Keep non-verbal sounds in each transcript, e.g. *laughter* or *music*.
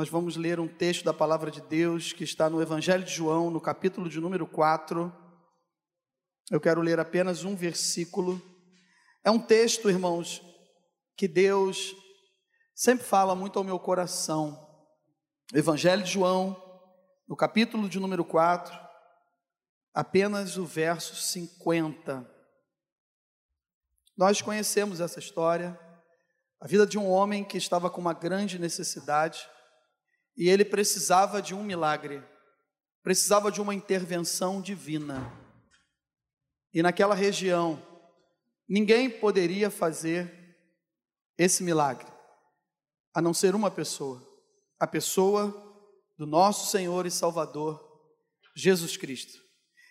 nós vamos ler um texto da palavra de Deus que está no Evangelho de João, no capítulo de número 4. Eu quero ler apenas um versículo. É um texto, irmãos, que Deus sempre fala muito ao meu coração. Evangelho de João, no capítulo de número 4, apenas o verso 50. Nós conhecemos essa história, a vida de um homem que estava com uma grande necessidade e ele precisava de um milagre, precisava de uma intervenção divina. E naquela região, ninguém poderia fazer esse milagre, a não ser uma pessoa, a pessoa do nosso Senhor e Salvador, Jesus Cristo.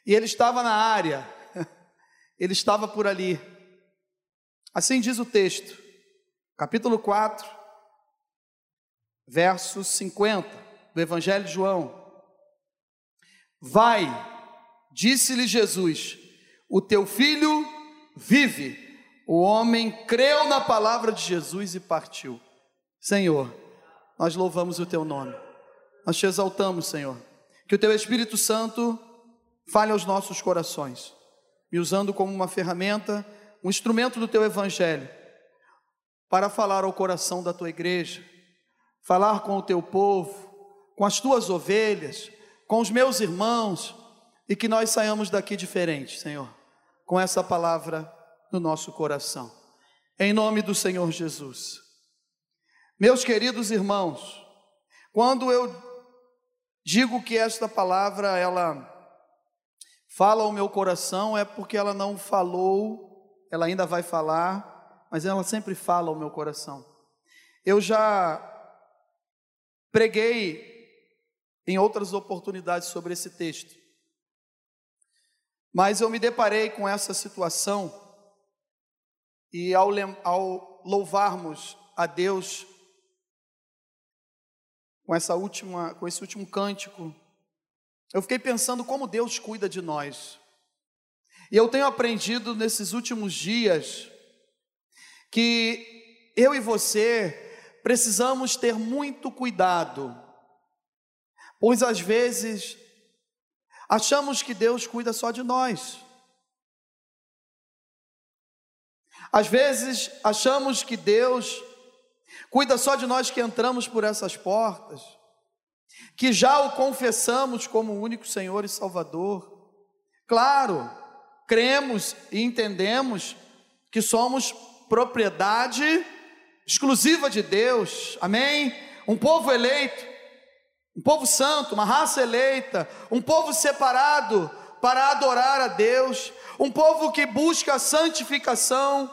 E ele estava na área, *laughs* ele estava por ali. Assim diz o texto, capítulo 4, verso 50 do Evangelho de João. Vai, disse-lhe Jesus, o teu filho vive. O homem creu na palavra de Jesus e partiu. Senhor, nós louvamos o teu nome, nós te exaltamos, Senhor. Que o teu Espírito Santo fale aos nossos corações, me usando como uma ferramenta, um instrumento do teu Evangelho, para falar ao coração da tua igreja falar com o teu povo, com as tuas ovelhas, com os meus irmãos, e que nós saiamos daqui diferentes, Senhor, com essa palavra no nosso coração. Em nome do Senhor Jesus. Meus queridos irmãos, quando eu digo que esta palavra ela fala ao meu coração, é porque ela não falou, ela ainda vai falar, mas ela sempre fala ao meu coração. Eu já Preguei em outras oportunidades sobre esse texto, mas eu me deparei com essa situação e ao, ao louvarmos a Deus com essa última, com esse último cântico, eu fiquei pensando como Deus cuida de nós. E eu tenho aprendido nesses últimos dias que eu e você precisamos ter muito cuidado, pois às vezes achamos que Deus cuida só de nós. Às vezes achamos que Deus cuida só de nós que entramos por essas portas, que já o confessamos como o único Senhor e Salvador. Claro, cremos e entendemos que somos propriedade exclusiva de Deus, amém? Um povo eleito, um povo santo, uma raça eleita, um povo separado para adorar a Deus, um povo que busca a santificação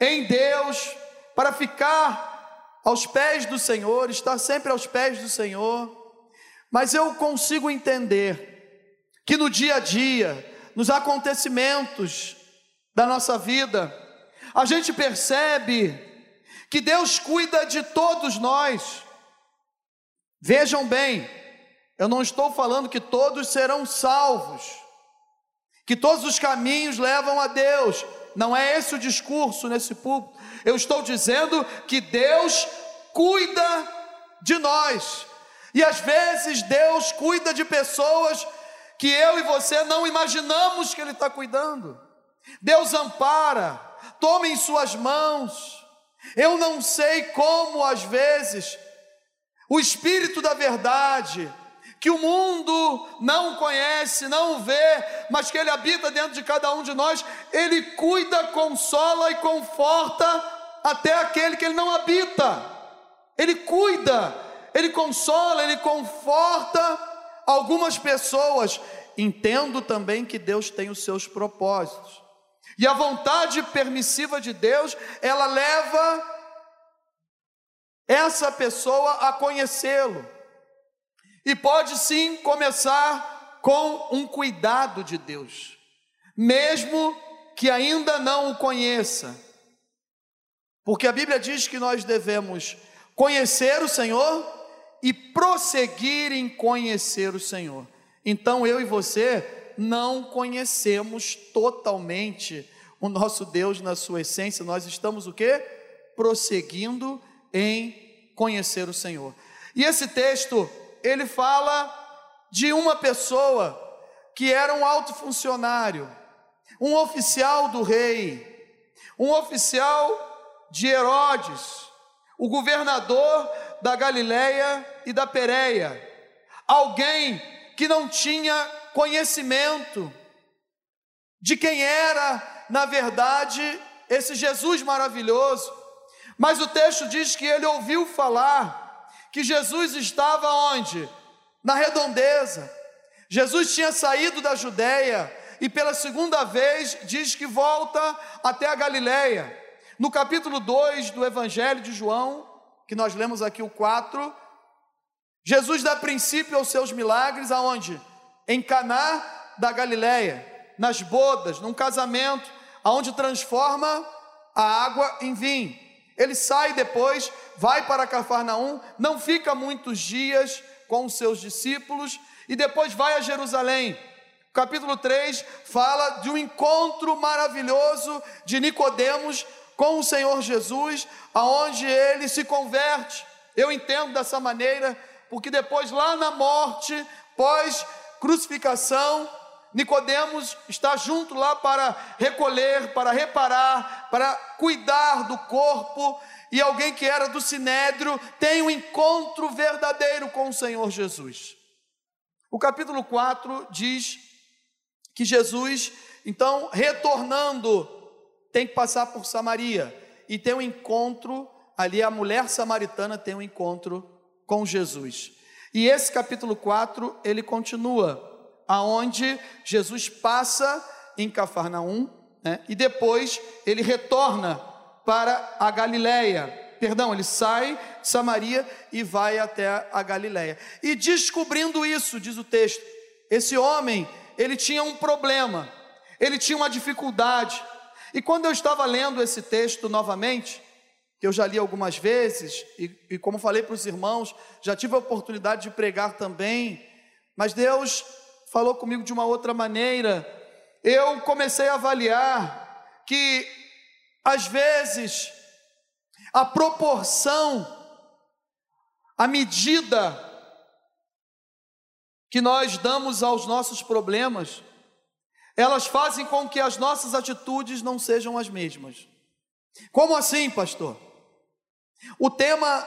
em Deus, para ficar aos pés do Senhor, estar sempre aos pés do Senhor. Mas eu consigo entender que no dia a dia, nos acontecimentos da nossa vida, a gente percebe que Deus cuida de todos nós. Vejam bem, eu não estou falando que todos serão salvos, que todos os caminhos levam a Deus, não é esse o discurso nesse púlpito. Eu estou dizendo que Deus cuida de nós, e às vezes Deus cuida de pessoas que eu e você não imaginamos que Ele está cuidando. Deus ampara, toma em Suas mãos, eu não sei como, às vezes, o Espírito da Verdade, que o mundo não conhece, não vê, mas que ele habita dentro de cada um de nós, ele cuida, consola e conforta até aquele que ele não habita. Ele cuida, ele consola, ele conforta algumas pessoas. Entendo também que Deus tem os seus propósitos. E a vontade permissiva de Deus, ela leva essa pessoa a conhecê-lo. E pode sim começar com um cuidado de Deus, mesmo que ainda não o conheça. Porque a Bíblia diz que nós devemos conhecer o Senhor e prosseguir em conhecer o Senhor. Então eu e você não conhecemos totalmente o nosso Deus na sua essência, nós estamos o que? Prosseguindo em conhecer o Senhor. E esse texto, ele fala de uma pessoa que era um alto funcionário, um oficial do rei, um oficial de Herodes, o governador da Galileia e da Pérea, alguém que não tinha conhecimento de quem era, na verdade, esse Jesus maravilhoso. Mas o texto diz que ele ouviu falar que Jesus estava onde? Na redondeza. Jesus tinha saído da Judéia e pela segunda vez diz que volta até a Galiléia. No capítulo 2 do Evangelho de João, que nós lemos aqui o 4, Jesus dá princípio aos seus milagres aonde? Em Caná da Galiléia, nas bodas, num casamento, aonde transforma a água em vinho. Ele sai depois, vai para Cafarnaum, não fica muitos dias com os seus discípulos e depois vai a Jerusalém. Capítulo 3 fala de um encontro maravilhoso de Nicodemos com o Senhor Jesus, aonde ele se converte. Eu entendo dessa maneira, porque depois lá na morte, pós crucificação, Nicodemos está junto lá para recolher, para reparar, para cuidar do corpo, e alguém que era do sinédrio tem um encontro verdadeiro com o Senhor Jesus. O capítulo 4 diz que Jesus, então, retornando, tem que passar por Samaria e tem um encontro ali a mulher samaritana tem um encontro com Jesus. E esse capítulo 4, ele continua aonde Jesus passa em Cafarnaum, né, e depois ele retorna para a Galileia. Perdão, ele sai de Samaria e vai até a Galileia. E descobrindo isso, diz o texto, esse homem, ele tinha um problema, ele tinha uma dificuldade. E quando eu estava lendo esse texto novamente, que eu já li algumas vezes, e, e como falei para os irmãos, já tive a oportunidade de pregar também, mas Deus falou comigo de uma outra maneira. Eu comecei a avaliar que, às vezes, a proporção, a medida que nós damos aos nossos problemas, elas fazem com que as nossas atitudes não sejam as mesmas. Como assim, pastor? O tema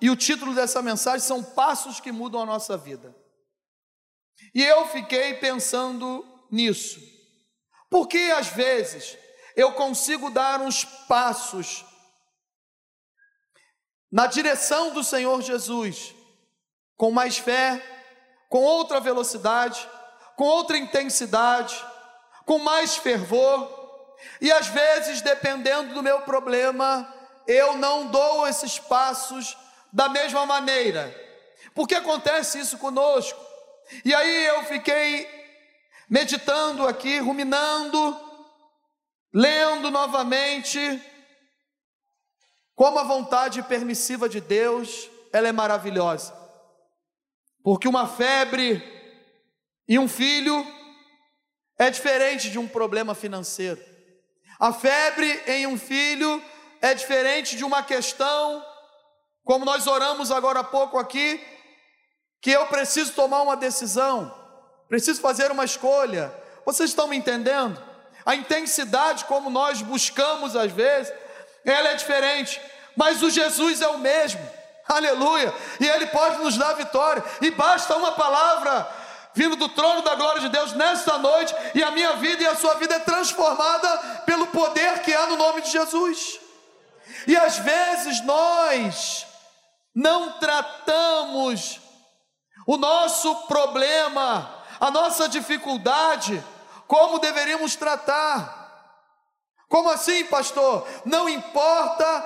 e o título dessa mensagem são passos que mudam a nossa vida. E eu fiquei pensando nisso. Porque às vezes eu consigo dar uns passos na direção do Senhor Jesus, com mais fé, com outra velocidade, com outra intensidade, com mais fervor, e às vezes, dependendo do meu problema, eu não dou esses passos da mesma maneira. Por que acontece isso conosco? E aí eu fiquei meditando aqui, ruminando, lendo novamente como a vontade permissiva de Deus, ela é maravilhosa. Porque uma febre e um filho é diferente de um problema financeiro. A febre em um filho é diferente de uma questão, como nós oramos agora há pouco aqui, que eu preciso tomar uma decisão, preciso fazer uma escolha. Vocês estão me entendendo? A intensidade como nós buscamos às vezes, ela é diferente, mas o Jesus é o mesmo. Aleluia! E ele pode nos dar vitória. E basta uma palavra vindo do trono da glória de Deus nesta noite, e a minha vida e a sua vida é transformada pelo poder que há no nome de Jesus. E às vezes nós não tratamos o nosso problema, a nossa dificuldade, como deveríamos tratar. Como assim, pastor? Não importa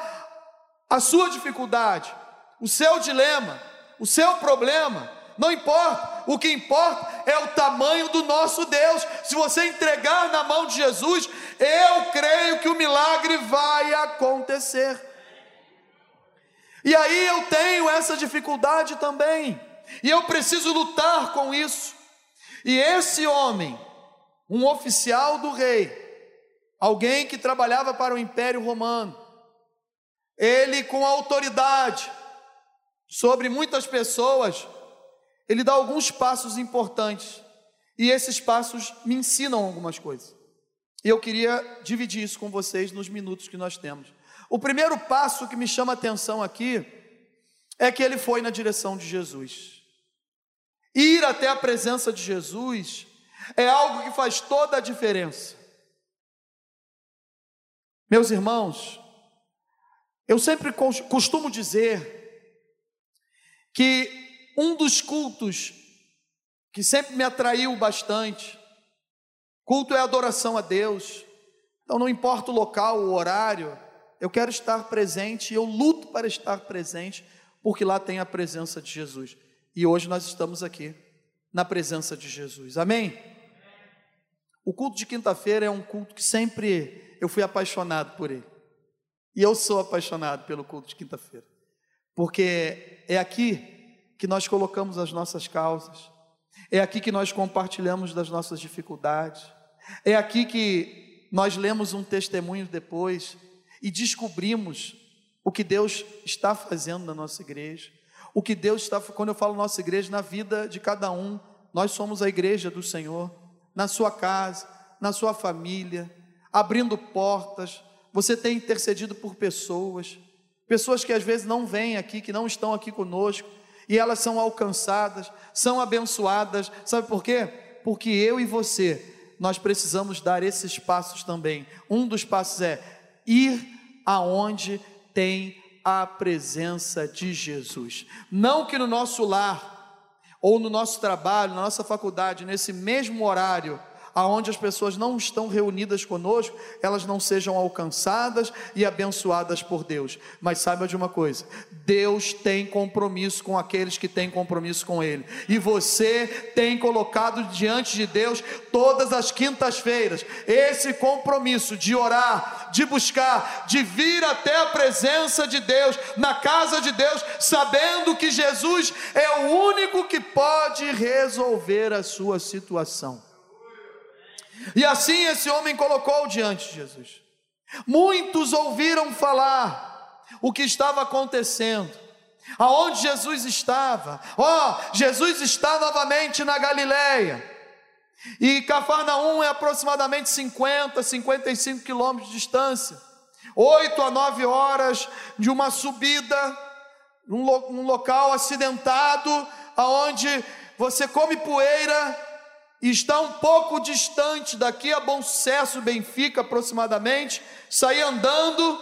a sua dificuldade, o seu dilema, o seu problema, não importa, o que importa é o tamanho do nosso Deus. Se você entregar na mão de Jesus, eu creio que o milagre vai acontecer. E aí eu tenho essa dificuldade também. E eu preciso lutar com isso. E esse homem, um oficial do rei, alguém que trabalhava para o Império Romano, ele com autoridade, sobre muitas pessoas, ele dá alguns passos importantes. E esses passos me ensinam algumas coisas. E eu queria dividir isso com vocês nos minutos que nós temos. O primeiro passo que me chama a atenção aqui é que ele foi na direção de Jesus. Ir até a presença de Jesus é algo que faz toda a diferença. Meus irmãos, eu sempre costumo dizer que um dos cultos que sempre me atraiu bastante, culto é adoração a Deus. Então não importa o local, o horário, eu quero estar presente e eu luto para estar presente, porque lá tem a presença de Jesus. E hoje nós estamos aqui na presença de Jesus. Amém? O culto de quinta-feira é um culto que sempre eu fui apaixonado por ele. E eu sou apaixonado pelo culto de quinta-feira. Porque é aqui que nós colocamos as nossas causas. É aqui que nós compartilhamos das nossas dificuldades. É aqui que nós lemos um testemunho depois e descobrimos o que Deus está fazendo na nossa igreja. O que Deus está, quando eu falo nossa igreja, na vida de cada um, nós somos a igreja do Senhor, na sua casa, na sua família, abrindo portas. Você tem intercedido por pessoas, pessoas que às vezes não vêm aqui, que não estão aqui conosco, e elas são alcançadas, são abençoadas. Sabe por quê? Porque eu e você, nós precisamos dar esses passos também. Um dos passos é ir aonde tem a presença de Jesus. Não que no nosso lar, ou no nosso trabalho, na nossa faculdade, nesse mesmo horário, aonde as pessoas não estão reunidas conosco, elas não sejam alcançadas e abençoadas por Deus. Mas saiba de uma coisa: Deus tem compromisso com aqueles que têm compromisso com Ele, e você tem colocado diante de Deus todas as quintas-feiras esse compromisso de orar, de buscar, de vir até a presença de Deus, na casa de Deus, sabendo que Jesus é o único que pode resolver a sua situação. E assim esse homem colocou diante de Jesus. Muitos ouviram falar o que estava acontecendo, aonde Jesus estava. Ó, oh, Jesus está novamente na Galileia. E Cafarnaum é aproximadamente 50, 55 quilômetros de distância. Oito a nove horas de uma subida, num, num local acidentado, aonde você come poeira está um pouco distante daqui a Bom Sucesso, Benfica aproximadamente, sair andando,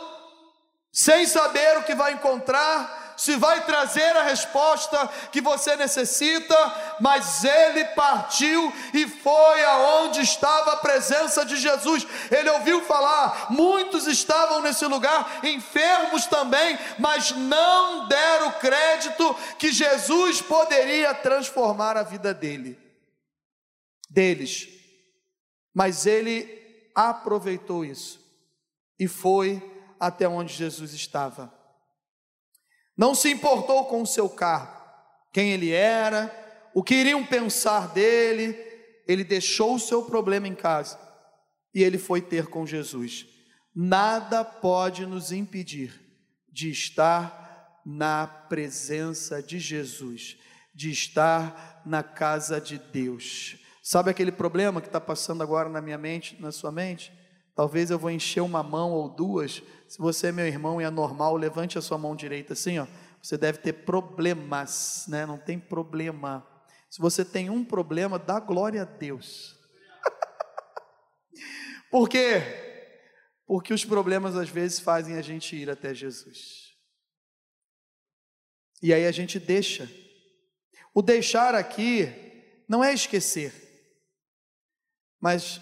sem saber o que vai encontrar, se vai trazer a resposta que você necessita, mas ele partiu e foi aonde estava a presença de Jesus. Ele ouviu falar, muitos estavam nesse lugar, enfermos também, mas não deram crédito que Jesus poderia transformar a vida dele deles. Mas ele aproveitou isso e foi até onde Jesus estava. Não se importou com o seu cargo, quem ele era, o que iriam pensar dele. Ele deixou o seu problema em casa e ele foi ter com Jesus. Nada pode nos impedir de estar na presença de Jesus, de estar na casa de Deus. Sabe aquele problema que está passando agora na minha mente, na sua mente? Talvez eu vou encher uma mão ou duas. Se você é meu irmão e é normal, levante a sua mão direita assim, ó. Você deve ter problemas, né? Não tem problema. Se você tem um problema, dá glória a Deus. *laughs* Por quê? Porque os problemas às vezes fazem a gente ir até Jesus. E aí a gente deixa. O deixar aqui não é esquecer mas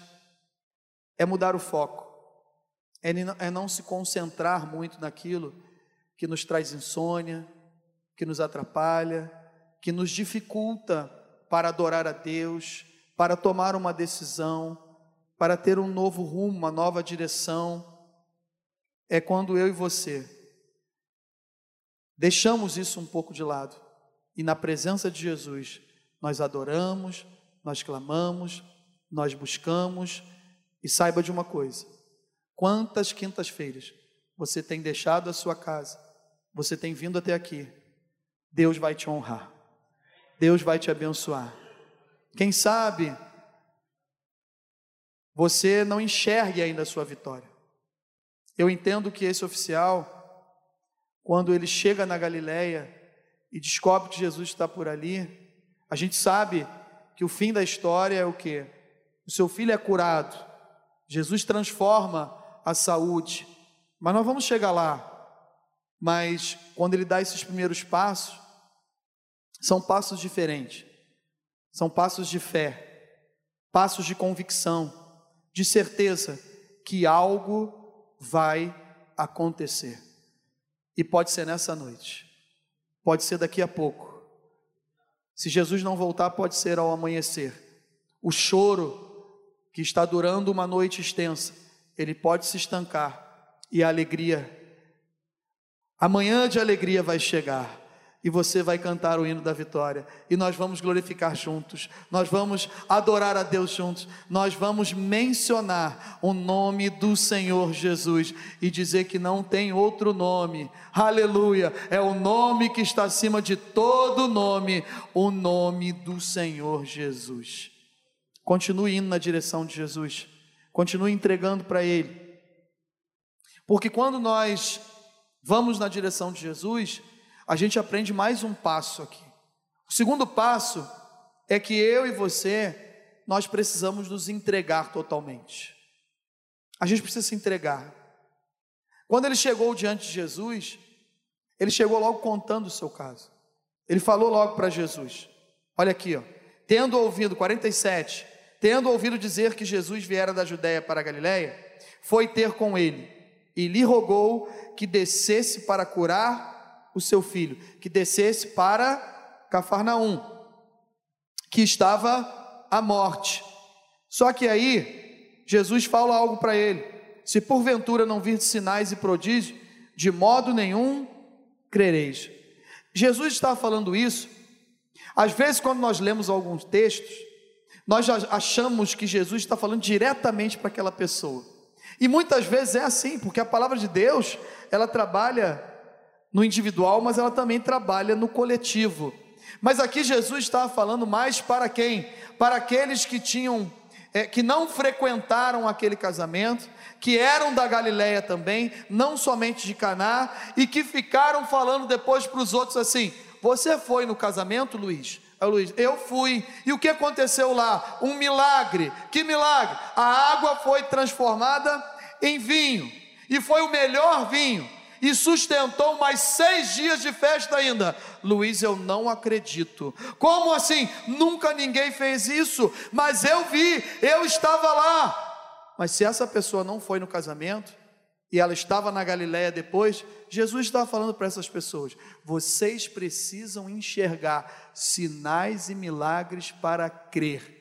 é mudar o foco, é, é não se concentrar muito naquilo que nos traz insônia, que nos atrapalha, que nos dificulta para adorar a Deus, para tomar uma decisão, para ter um novo rumo, uma nova direção. É quando eu e você deixamos isso um pouco de lado e na presença de Jesus nós adoramos, nós clamamos, nós buscamos, e saiba de uma coisa: quantas quintas-feiras você tem deixado a sua casa, você tem vindo até aqui, Deus vai te honrar, Deus vai te abençoar. Quem sabe você não enxergue ainda a sua vitória. Eu entendo que esse oficial, quando ele chega na Galileia e descobre que Jesus está por ali, a gente sabe que o fim da história é o que? O seu filho é curado, Jesus transforma a saúde, mas nós vamos chegar lá. Mas quando ele dá esses primeiros passos, são passos diferentes, são passos de fé, passos de convicção, de certeza que algo vai acontecer. E pode ser nessa noite, pode ser daqui a pouco. Se Jesus não voltar, pode ser ao amanhecer. O choro que está durando uma noite extensa, ele pode se estancar e a alegria, amanhã de alegria vai chegar e você vai cantar o hino da vitória, e nós vamos glorificar juntos, nós vamos adorar a Deus juntos, nós vamos mencionar o nome do Senhor Jesus e dizer que não tem outro nome, aleluia, é o nome que está acima de todo nome, o nome do Senhor Jesus. Continue indo na direção de Jesus, continue entregando para Ele, porque quando nós vamos na direção de Jesus, a gente aprende mais um passo aqui. O segundo passo é que eu e você, nós precisamos nos entregar totalmente. A gente precisa se entregar. Quando ele chegou diante de Jesus, ele chegou logo contando o seu caso. Ele falou logo para Jesus: Olha aqui, ó, tendo ouvido 47, tendo ouvido dizer que Jesus viera da Judéia para a Galiléia, foi ter com ele e lhe rogou que descesse para curar o seu filho, que descesse para Cafarnaum, que estava à morte. Só que aí, Jesus fala algo para ele: se porventura não vir sinais e prodígios, de modo nenhum crereis. Jesus está falando isso. Às vezes, quando nós lemos alguns textos, nós já achamos que Jesus está falando diretamente para aquela pessoa. E muitas vezes é assim, porque a palavra de Deus, ela trabalha no individual, mas ela também trabalha no coletivo. Mas aqui Jesus estava falando mais para quem? Para aqueles que tinham, é, que não frequentaram aquele casamento, que eram da Galileia também, não somente de Caná, e que ficaram falando depois para os outros assim: Você foi no casamento, Luiz? Luiz, eu fui. E o que aconteceu lá? Um milagre. Que milagre? A água foi transformada em vinho. E foi o melhor vinho e sustentou mais seis dias de festa ainda. Luiz, eu não acredito. Como assim? Nunca ninguém fez isso, mas eu vi, eu estava lá. Mas se essa pessoa não foi no casamento, e ela estava na Galiléia depois, Jesus estava falando para essas pessoas: vocês precisam enxergar sinais e milagres para crer.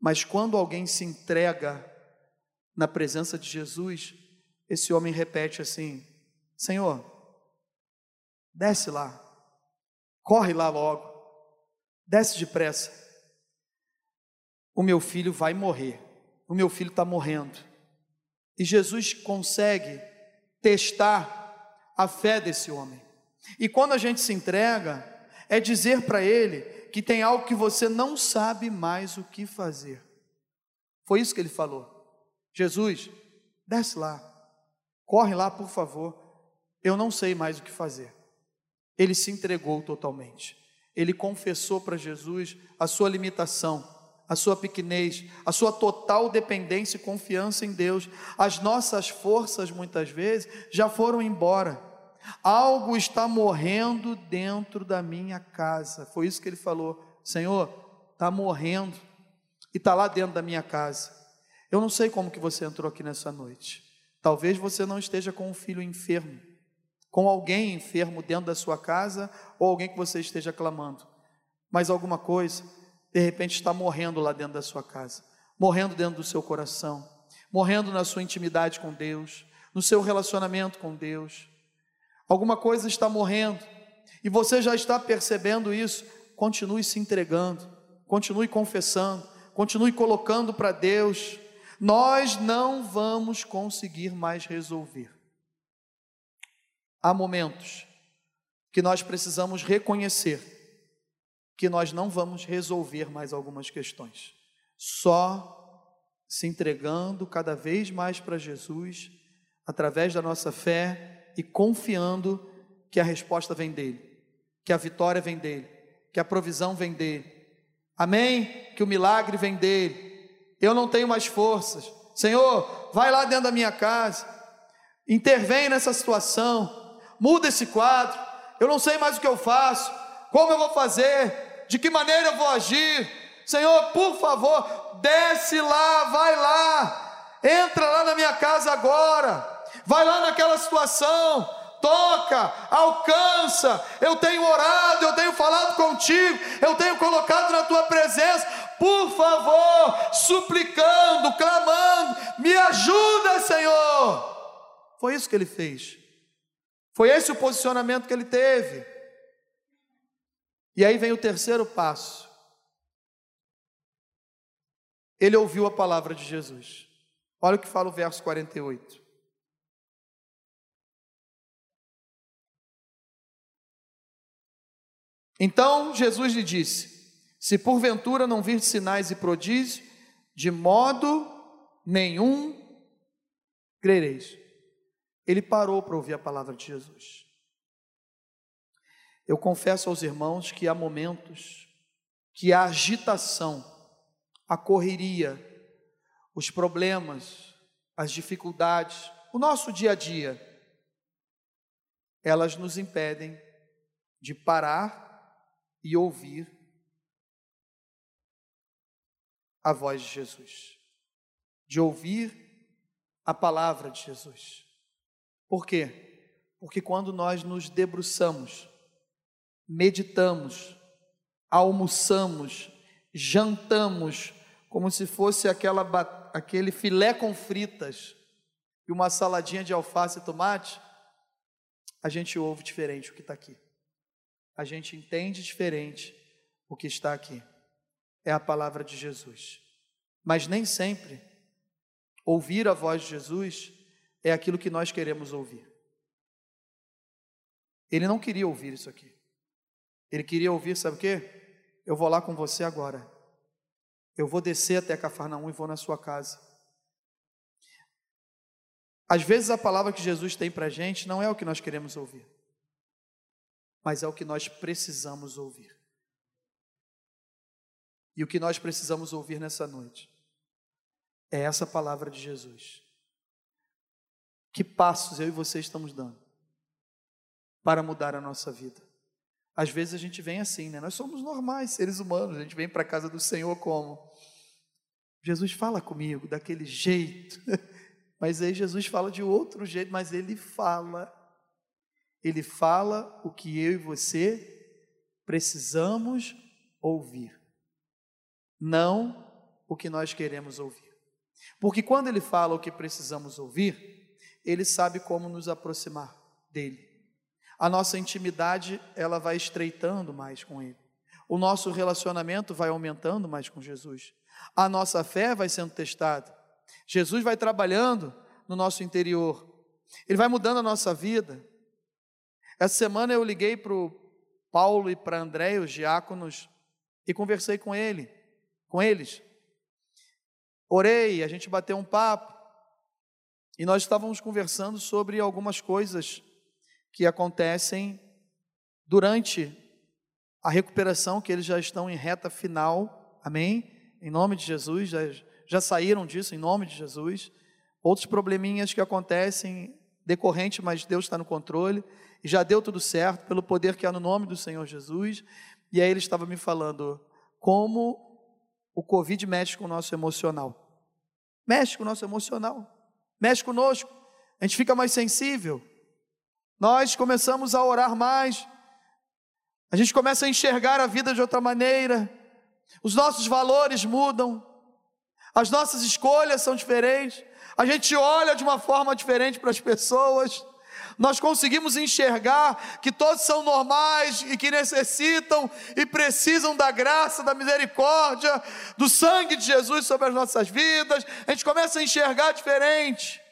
Mas quando alguém se entrega na presença de Jesus, esse homem repete assim: Senhor, desce lá, corre lá logo, desce depressa. O meu filho vai morrer, o meu filho está morrendo. E Jesus consegue testar a fé desse homem. E quando a gente se entrega, é dizer para ele que tem algo que você não sabe mais o que fazer. Foi isso que ele falou. Jesus, desce lá, corre lá, por favor eu não sei mais o que fazer. Ele se entregou totalmente. Ele confessou para Jesus a sua limitação, a sua pequenez, a sua total dependência e confiança em Deus. As nossas forças, muitas vezes, já foram embora. Algo está morrendo dentro da minha casa. Foi isso que ele falou. Senhor, está morrendo e está lá dentro da minha casa. Eu não sei como que você entrou aqui nessa noite. Talvez você não esteja com um filho enfermo com alguém enfermo dentro da sua casa ou alguém que você esteja clamando, mas alguma coisa, de repente, está morrendo lá dentro da sua casa, morrendo dentro do seu coração, morrendo na sua intimidade com Deus, no seu relacionamento com Deus. Alguma coisa está morrendo e você já está percebendo isso. Continue se entregando, continue confessando, continue colocando para Deus. Nós não vamos conseguir mais resolver. Há momentos que nós precisamos reconhecer que nós não vamos resolver mais algumas questões. Só se entregando cada vez mais para Jesus, através da nossa fé e confiando que a resposta vem dele, que a vitória vem dele, que a provisão vem dele. Amém? Que o milagre vem dele. Eu não tenho mais forças. Senhor, vai lá dentro da minha casa, intervém nessa situação, muda esse quadro. Eu não sei mais o que eu faço, como eu vou fazer, de que maneira eu vou agir. Senhor, por favor, desce lá, vai lá, entra lá na minha casa agora, vai lá naquela situação, toca, alcança. Eu tenho orado, eu tenho falado contigo, eu tenho colocado na tua presença. Por favor, suplicando, clamando, me ajuda, Senhor. Foi isso que ele fez. Foi esse o posicionamento que ele teve. E aí vem o terceiro passo. Ele ouviu a palavra de Jesus. Olha o que fala o verso 48. Então Jesus lhe disse: Se porventura não vir sinais e prodígios, de modo nenhum crereis. Ele parou para ouvir a palavra de Jesus. Eu confesso aos irmãos que há momentos que a agitação a correria, os problemas, as dificuldades, o nosso dia a dia, elas nos impedem de parar e ouvir a voz de Jesus, de ouvir a palavra de Jesus. Por quê? Porque quando nós nos debruçamos, meditamos, almoçamos, jantamos como se fosse aquela, aquele filé com fritas e uma saladinha de alface e tomate, a gente ouve diferente o que está aqui. A gente entende diferente o que está aqui. É a palavra de Jesus. Mas nem sempre ouvir a voz de Jesus é aquilo que nós queremos ouvir. Ele não queria ouvir isso aqui. Ele queria ouvir, sabe o quê? Eu vou lá com você agora. Eu vou descer até Cafarnaum e vou na sua casa. Às vezes a palavra que Jesus tem para a gente não é o que nós queremos ouvir, mas é o que nós precisamos ouvir. E o que nós precisamos ouvir nessa noite é essa palavra de Jesus. Que passos eu e você estamos dando para mudar a nossa vida? Às vezes a gente vem assim, né? Nós somos normais, seres humanos, a gente vem para a casa do Senhor como? Jesus fala comigo daquele jeito, *laughs* mas aí Jesus fala de outro jeito, mas ele fala. Ele fala o que eu e você precisamos ouvir, não o que nós queremos ouvir. Porque quando ele fala o que precisamos ouvir, ele sabe como nos aproximar dele a nossa intimidade ela vai estreitando mais com Ele. O nosso relacionamento vai aumentando mais com Jesus. A nossa fé vai sendo testada. Jesus vai trabalhando no nosso interior. Ele vai mudando a nossa vida. Essa semana eu liguei para o Paulo e para André, os diáconos, e conversei com ele, com eles. Orei, a gente bateu um papo. E nós estávamos conversando sobre algumas coisas que acontecem durante a recuperação, que eles já estão em reta final, amém? Em nome de Jesus, já, já saíram disso, em nome de Jesus. Outros probleminhas que acontecem decorrente, mas Deus está no controle, e já deu tudo certo, pelo poder que há no nome do Senhor Jesus. E aí ele estava me falando como o Covid mexe com o nosso emocional. Mexe com o nosso emocional, mexe conosco, a gente fica mais sensível. Nós começamos a orar mais, a gente começa a enxergar a vida de outra maneira, os nossos valores mudam, as nossas escolhas são diferentes, a gente olha de uma forma diferente para as pessoas, nós conseguimos enxergar que todos são normais e que necessitam e precisam da graça, da misericórdia, do sangue de Jesus sobre as nossas vidas, a gente começa a enxergar diferente.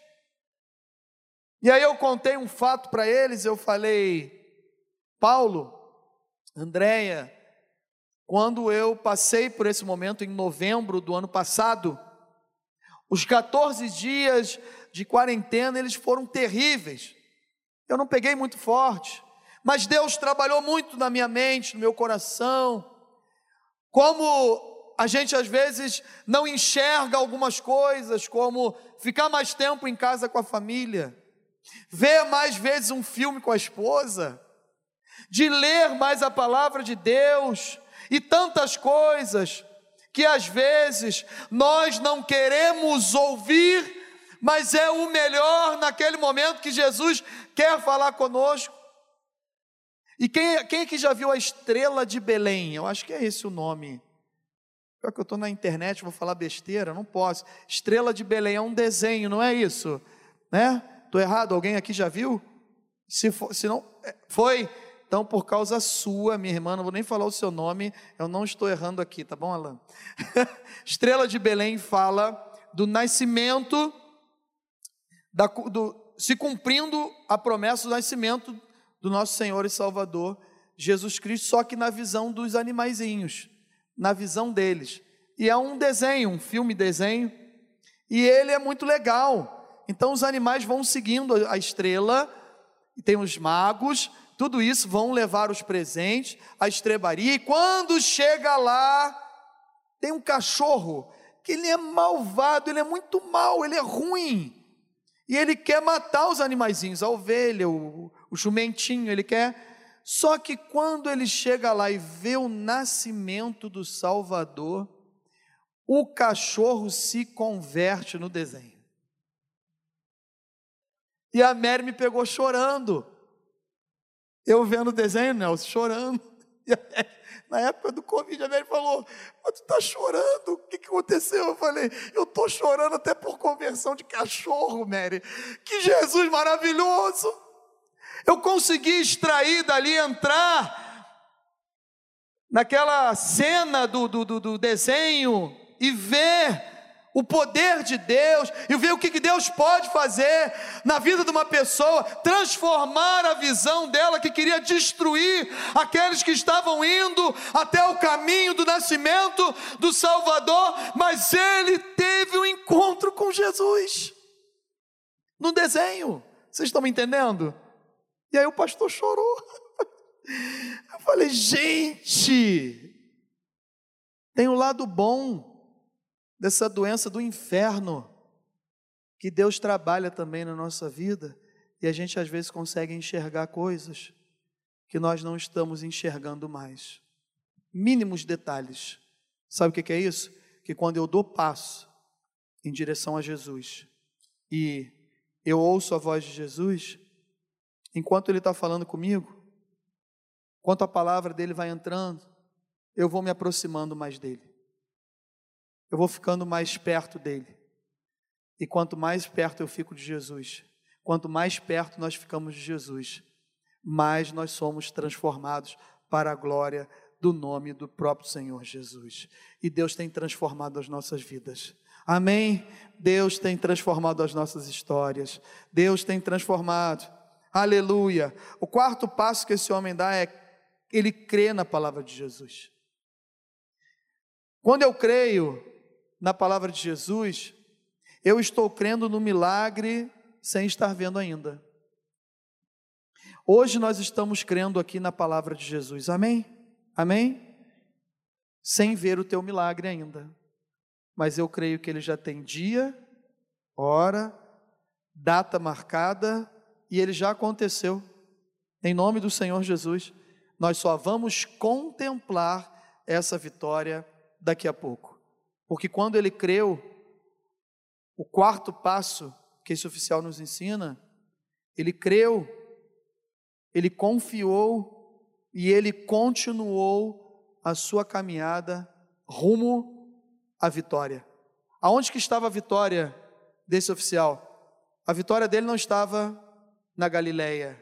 E aí eu contei um fato para eles, eu falei, Paulo, Andréia, quando eu passei por esse momento em novembro do ano passado, os 14 dias de quarentena, eles foram terríveis. Eu não peguei muito forte, mas Deus trabalhou muito na minha mente, no meu coração. Como a gente às vezes não enxerga algumas coisas, como ficar mais tempo em casa com a família, ver mais vezes um filme com a esposa, de ler mais a palavra de Deus e tantas coisas que às vezes nós não queremos ouvir, mas é o melhor naquele momento que Jesus quer falar conosco. E quem, quem é que já viu a estrela de Belém? Eu acho que é esse o nome. Pior que eu estou na internet, vou falar besteira, não posso. Estrela de Belém é um desenho, não é isso? Né? Estou errado? Alguém aqui já viu? Se, for, se não, é, foi. Então, por causa sua, minha irmã, não vou nem falar o seu nome, eu não estou errando aqui, tá bom, Alan? *laughs* Estrela de Belém fala do nascimento, da, do, se cumprindo a promessa do nascimento do nosso Senhor e Salvador Jesus Cristo, só que na visão dos animaizinhos, na visão deles. E é um desenho, um filme desenho, e ele é muito legal. Então os animais vão seguindo a estrela, e tem os magos, tudo isso vão levar os presentes, a estrebaria, e quando chega lá, tem um cachorro que ele é malvado, ele é muito mal, ele é ruim. E ele quer matar os animaizinhos, a ovelha, o, o jumentinho, ele quer. Só que quando ele chega lá e vê o nascimento do Salvador, o cachorro se converte no desenho. E a Mary me pegou chorando. Eu vendo o desenho, Nelson, chorando. *laughs* na época do Covid, a Mary falou: Mas tu está chorando? O que, que aconteceu? Eu falei: Eu estou chorando até por conversão de cachorro, Mary. Que Jesus maravilhoso! Eu consegui extrair dali, entrar naquela cena do, do, do, do desenho e ver o poder de Deus e ver o que Deus pode fazer na vida de uma pessoa, transformar a visão dela que queria destruir aqueles que estavam indo até o caminho do nascimento do Salvador, mas ele teve um encontro com Jesus no desenho. Vocês estão me entendendo? E aí o pastor chorou. *laughs* Eu falei, gente, tem um lado bom dessa doença do inferno que Deus trabalha também na nossa vida e a gente às vezes consegue enxergar coisas que nós não estamos enxergando mais. Mínimos detalhes. Sabe o que é isso? Que quando eu dou passo em direção a Jesus e eu ouço a voz de Jesus, enquanto Ele está falando comigo, enquanto a palavra dele vai entrando, eu vou me aproximando mais dele eu vou ficando mais perto dele. E quanto mais perto eu fico de Jesus, quanto mais perto nós ficamos de Jesus, mais nós somos transformados para a glória do nome do próprio Senhor Jesus. E Deus tem transformado as nossas vidas. Amém? Deus tem transformado as nossas histórias. Deus tem transformado. Aleluia. O quarto passo que esse homem dá é ele crê na palavra de Jesus. Quando eu creio, na palavra de Jesus, eu estou crendo no milagre sem estar vendo ainda. Hoje nós estamos crendo aqui na palavra de Jesus, amém? Amém? Sem ver o teu milagre ainda, mas eu creio que ele já tem dia, hora, data marcada e ele já aconteceu. Em nome do Senhor Jesus, nós só vamos contemplar essa vitória daqui a pouco. Porque quando ele creu, o quarto passo que esse oficial nos ensina, ele creu, ele confiou e ele continuou a sua caminhada rumo à vitória. Aonde que estava a vitória desse oficial? A vitória dele não estava na Galileia,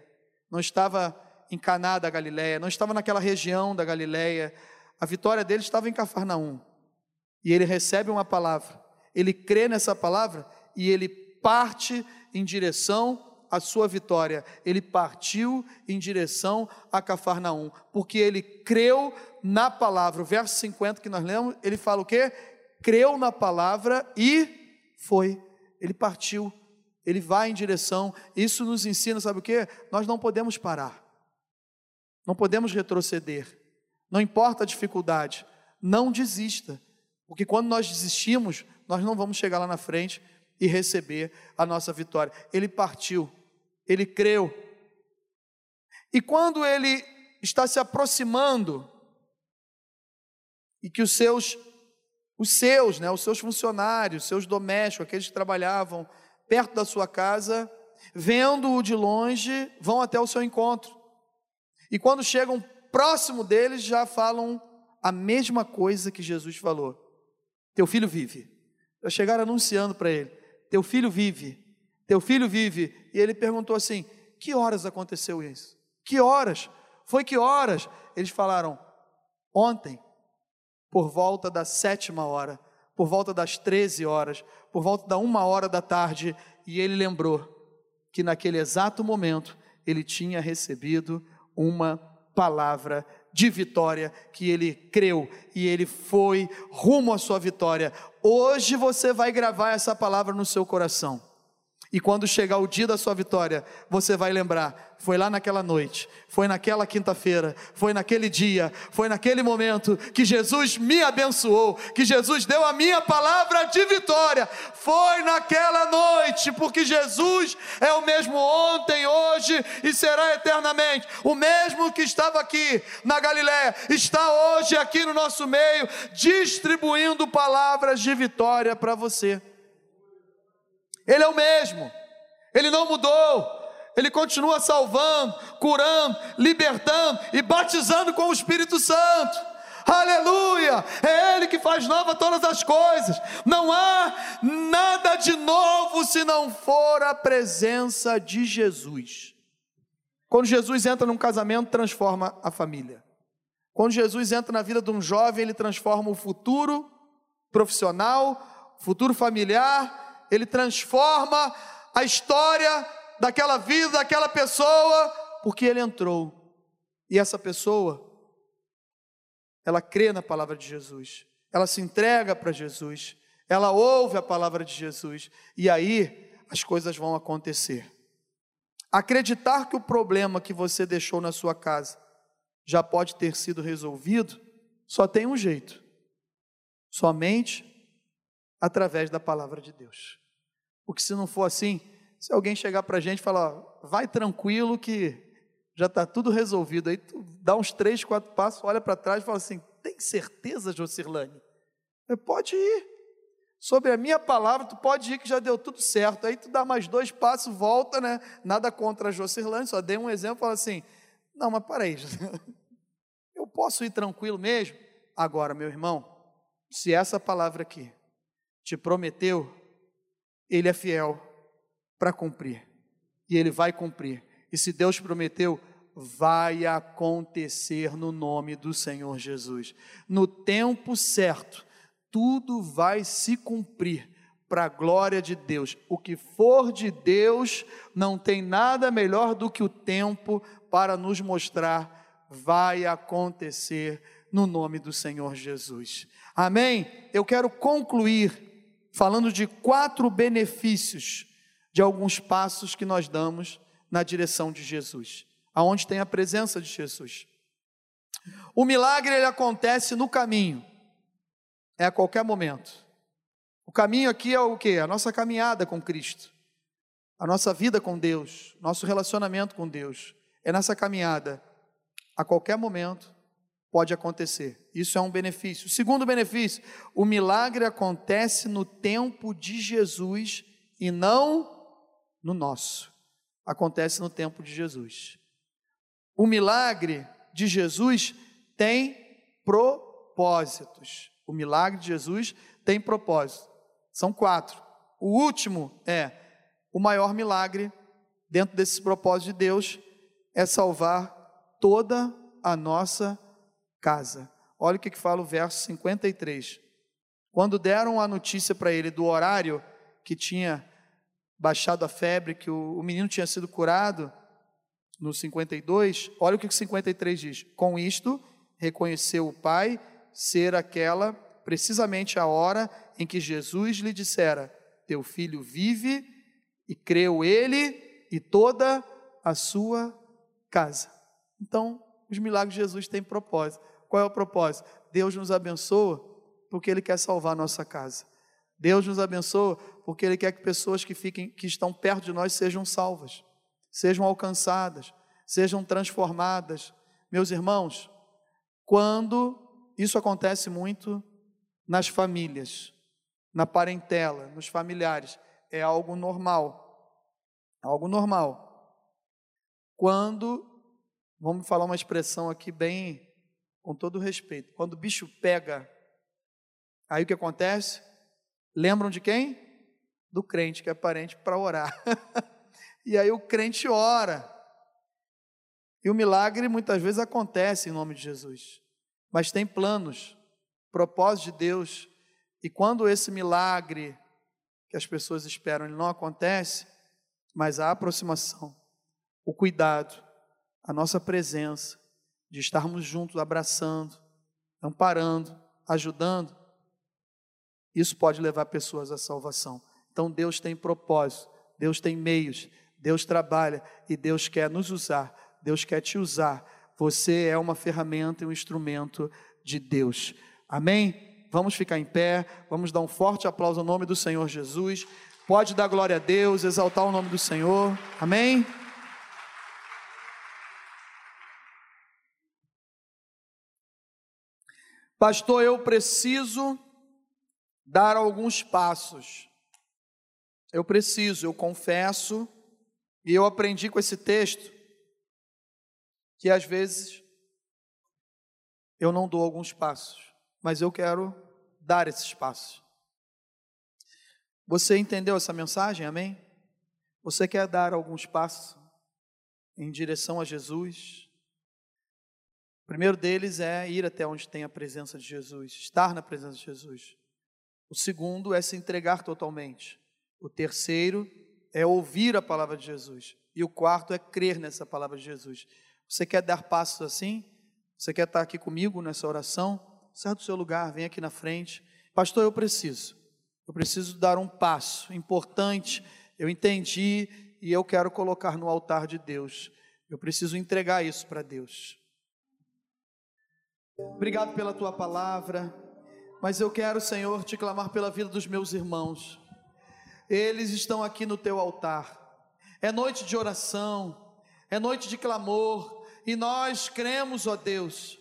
não estava em Caná da Galileia, não estava naquela região da Galileia. A vitória dele estava em Cafarnaum. E ele recebe uma palavra, ele crê nessa palavra e ele parte em direção a sua vitória, ele partiu em direção a Cafarnaum, porque ele creu na palavra. O verso 50 que nós lemos, ele fala o quê? Creu na palavra e foi. Ele partiu, ele vai em direção. Isso nos ensina, sabe o quê? Nós não podemos parar, não podemos retroceder, não importa a dificuldade, não desista, porque quando nós desistimos, nós não vamos chegar lá na frente e receber a nossa vitória. Ele partiu ele creu. E quando ele está se aproximando, e que os seus, os seus, né, os seus funcionários, seus domésticos, aqueles que trabalhavam perto da sua casa, vendo-o de longe, vão até o seu encontro. E quando chegam próximo deles, já falam a mesma coisa que Jesus falou: Teu filho vive. Já chegaram anunciando para ele: Teu filho vive. Teu filho vive. E ele perguntou assim: Que horas aconteceu isso? Que horas? Foi que horas? Eles falaram: Ontem, por volta da sétima hora, por volta das 13 horas, por volta da uma hora da tarde. E ele lembrou que naquele exato momento ele tinha recebido uma palavra de vitória que ele creu e ele foi rumo à sua vitória. Hoje você vai gravar essa palavra no seu coração. E quando chegar o dia da sua vitória, você vai lembrar: foi lá naquela noite, foi naquela quinta-feira, foi naquele dia, foi naquele momento que Jesus me abençoou, que Jesus deu a minha palavra de vitória. Foi naquela noite, porque Jesus é o mesmo ontem, hoje e será eternamente. O mesmo que estava aqui na Galiléia, está hoje aqui no nosso meio, distribuindo palavras de vitória para você. Ele é o mesmo, ele não mudou, ele continua salvando, curando, libertando e batizando com o Espírito Santo. Aleluia! É Ele que faz nova todas as coisas. Não há nada de novo se não for a presença de Jesus. Quando Jesus entra num casamento, transforma a família. Quando Jesus entra na vida de um jovem, ele transforma o futuro profissional, futuro familiar ele transforma a história daquela vida, daquela pessoa, porque ele entrou. E essa pessoa, ela crê na palavra de Jesus, ela se entrega para Jesus, ela ouve a palavra de Jesus, e aí as coisas vão acontecer. Acreditar que o problema que você deixou na sua casa já pode ter sido resolvido, só tem um jeito: somente através da palavra de Deus. Porque se não for assim, se alguém chegar para a gente e falar, vai tranquilo que já está tudo resolvido, aí tu dá uns três, quatro passos, olha para trás e fala assim, tem certeza, Jocirlane? Pode ir. Sobre a minha palavra, tu pode ir que já deu tudo certo. Aí tu dá mais dois passos, volta, né? Nada contra a Jocirlane, só dei um exemplo, fala assim, não, mas para aí, *laughs* eu posso ir tranquilo mesmo? Agora, meu irmão, se essa palavra aqui te prometeu, ele é fiel para cumprir. E ele vai cumprir. E se Deus prometeu, vai acontecer no nome do Senhor Jesus. No tempo certo, tudo vai se cumprir para a glória de Deus. O que for de Deus não tem nada melhor do que o tempo para nos mostrar, vai acontecer no nome do Senhor Jesus. Amém? Eu quero concluir falando de quatro benefícios de alguns passos que nós damos na direção de Jesus, aonde tem a presença de Jesus. O milagre ele acontece no caminho, é a qualquer momento. O caminho aqui é o que? A nossa caminhada com Cristo, a nossa vida com Deus, nosso relacionamento com Deus. É nessa caminhada, a qualquer momento, pode acontecer. Isso é um benefício. Segundo benefício, o milagre acontece no tempo de Jesus e não no nosso. Acontece no tempo de Jesus. O milagre de Jesus tem propósitos. O milagre de Jesus tem propósito. São quatro. O último é o maior milagre dentro desses propósitos de Deus é salvar toda a nossa casa. Olha o que fala o verso 53. Quando deram a notícia para ele do horário que tinha baixado a febre, que o, o menino tinha sido curado no 52, olha o que o 53 diz: Com isto, reconheceu o pai ser aquela precisamente a hora em que Jesus lhe dissera: Teu filho vive, e creu ele e toda a sua casa. Então, os milagres de Jesus têm propósito. Qual é o propósito? Deus nos abençoa porque Ele quer salvar a nossa casa. Deus nos abençoa porque Ele quer que pessoas que, fiquem, que estão perto de nós sejam salvas, sejam alcançadas, sejam transformadas. Meus irmãos, quando isso acontece muito nas famílias, na parentela, nos familiares, é algo normal. Algo normal. Quando, vamos falar uma expressão aqui bem, com todo respeito, quando o bicho pega, aí o que acontece? Lembram de quem? Do crente, que é parente, para orar. *laughs* e aí o crente ora. E o milagre muitas vezes acontece em nome de Jesus. Mas tem planos, propósito de Deus. E quando esse milagre que as pessoas esperam ele não acontece, mas a aproximação, o cuidado, a nossa presença, de estarmos juntos, abraçando, amparando, ajudando, isso pode levar pessoas à salvação. Então Deus tem propósito, Deus tem meios, Deus trabalha e Deus quer nos usar, Deus quer te usar. Você é uma ferramenta e um instrumento de Deus. Amém? Vamos ficar em pé, vamos dar um forte aplauso ao nome do Senhor Jesus. Pode dar glória a Deus, exaltar o nome do Senhor. Amém? Pastor, eu preciso dar alguns passos. Eu preciso, eu confesso, e eu aprendi com esse texto que às vezes eu não dou alguns passos, mas eu quero dar esses passos. Você entendeu essa mensagem? Amém? Você quer dar alguns passos em direção a Jesus? O primeiro deles é ir até onde tem a presença de Jesus, estar na presença de Jesus. O segundo é se entregar totalmente. O terceiro é ouvir a palavra de Jesus. E o quarto é crer nessa palavra de Jesus. Você quer dar passos assim? Você quer estar aqui comigo nessa oração? Sai do seu lugar, vem aqui na frente. Pastor, eu preciso. Eu preciso dar um passo importante. Eu entendi e eu quero colocar no altar de Deus. Eu preciso entregar isso para Deus. Obrigado pela tua palavra. Mas eu quero, Senhor, te clamar pela vida dos meus irmãos. Eles estão aqui no teu altar. É noite de oração, é noite de clamor, e nós cremos, ó Deus,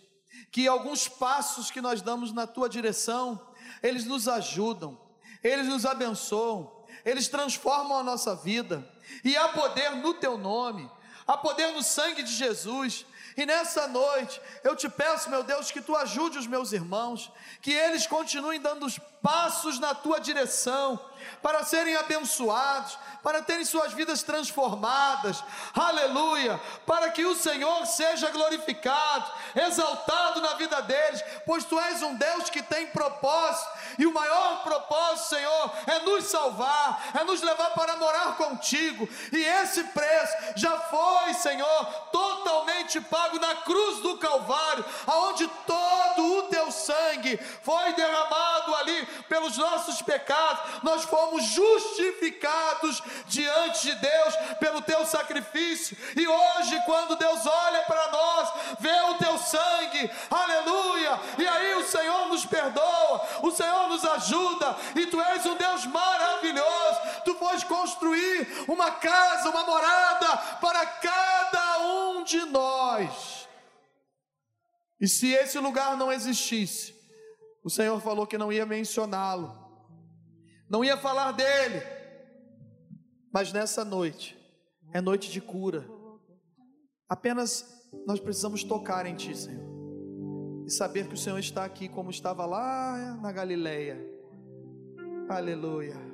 que alguns passos que nós damos na tua direção, eles nos ajudam, eles nos abençoam, eles transformam a nossa vida, e há poder no teu nome, há poder no sangue de Jesus, e nessa noite, eu te peço, meu Deus, que tu ajude os meus irmãos, que eles continuem dando os passos na tua direção, para serem abençoados, para terem suas vidas transformadas, aleluia, para que o Senhor seja glorificado, exaltado na vida deles, pois tu és um Deus que tem propósito, e o maior propósito, Senhor, é nos salvar, é nos levar para morar contigo, e esse preço já foi, Senhor, totalmente pago na cruz do Calvário, aonde todo o teu sangue foi derramado ali pelos nossos pecados, nós fomos justificados diante de Deus pelo teu sacrifício. E hoje, quando Deus olha para nós, vê o teu sangue, aleluia. E aí o Senhor nos perdoa, o Senhor nos ajuda, e tu és um Deus maravilhoso. Tu foste construir uma casa, uma morada para cada um de nós. E se esse lugar não existisse, o Senhor falou que não ia mencioná-lo, não ia falar dele, mas nessa noite, é noite de cura. Apenas nós precisamos tocar em Ti, Senhor. E saber que o Senhor está aqui como estava lá na Galileia. Aleluia.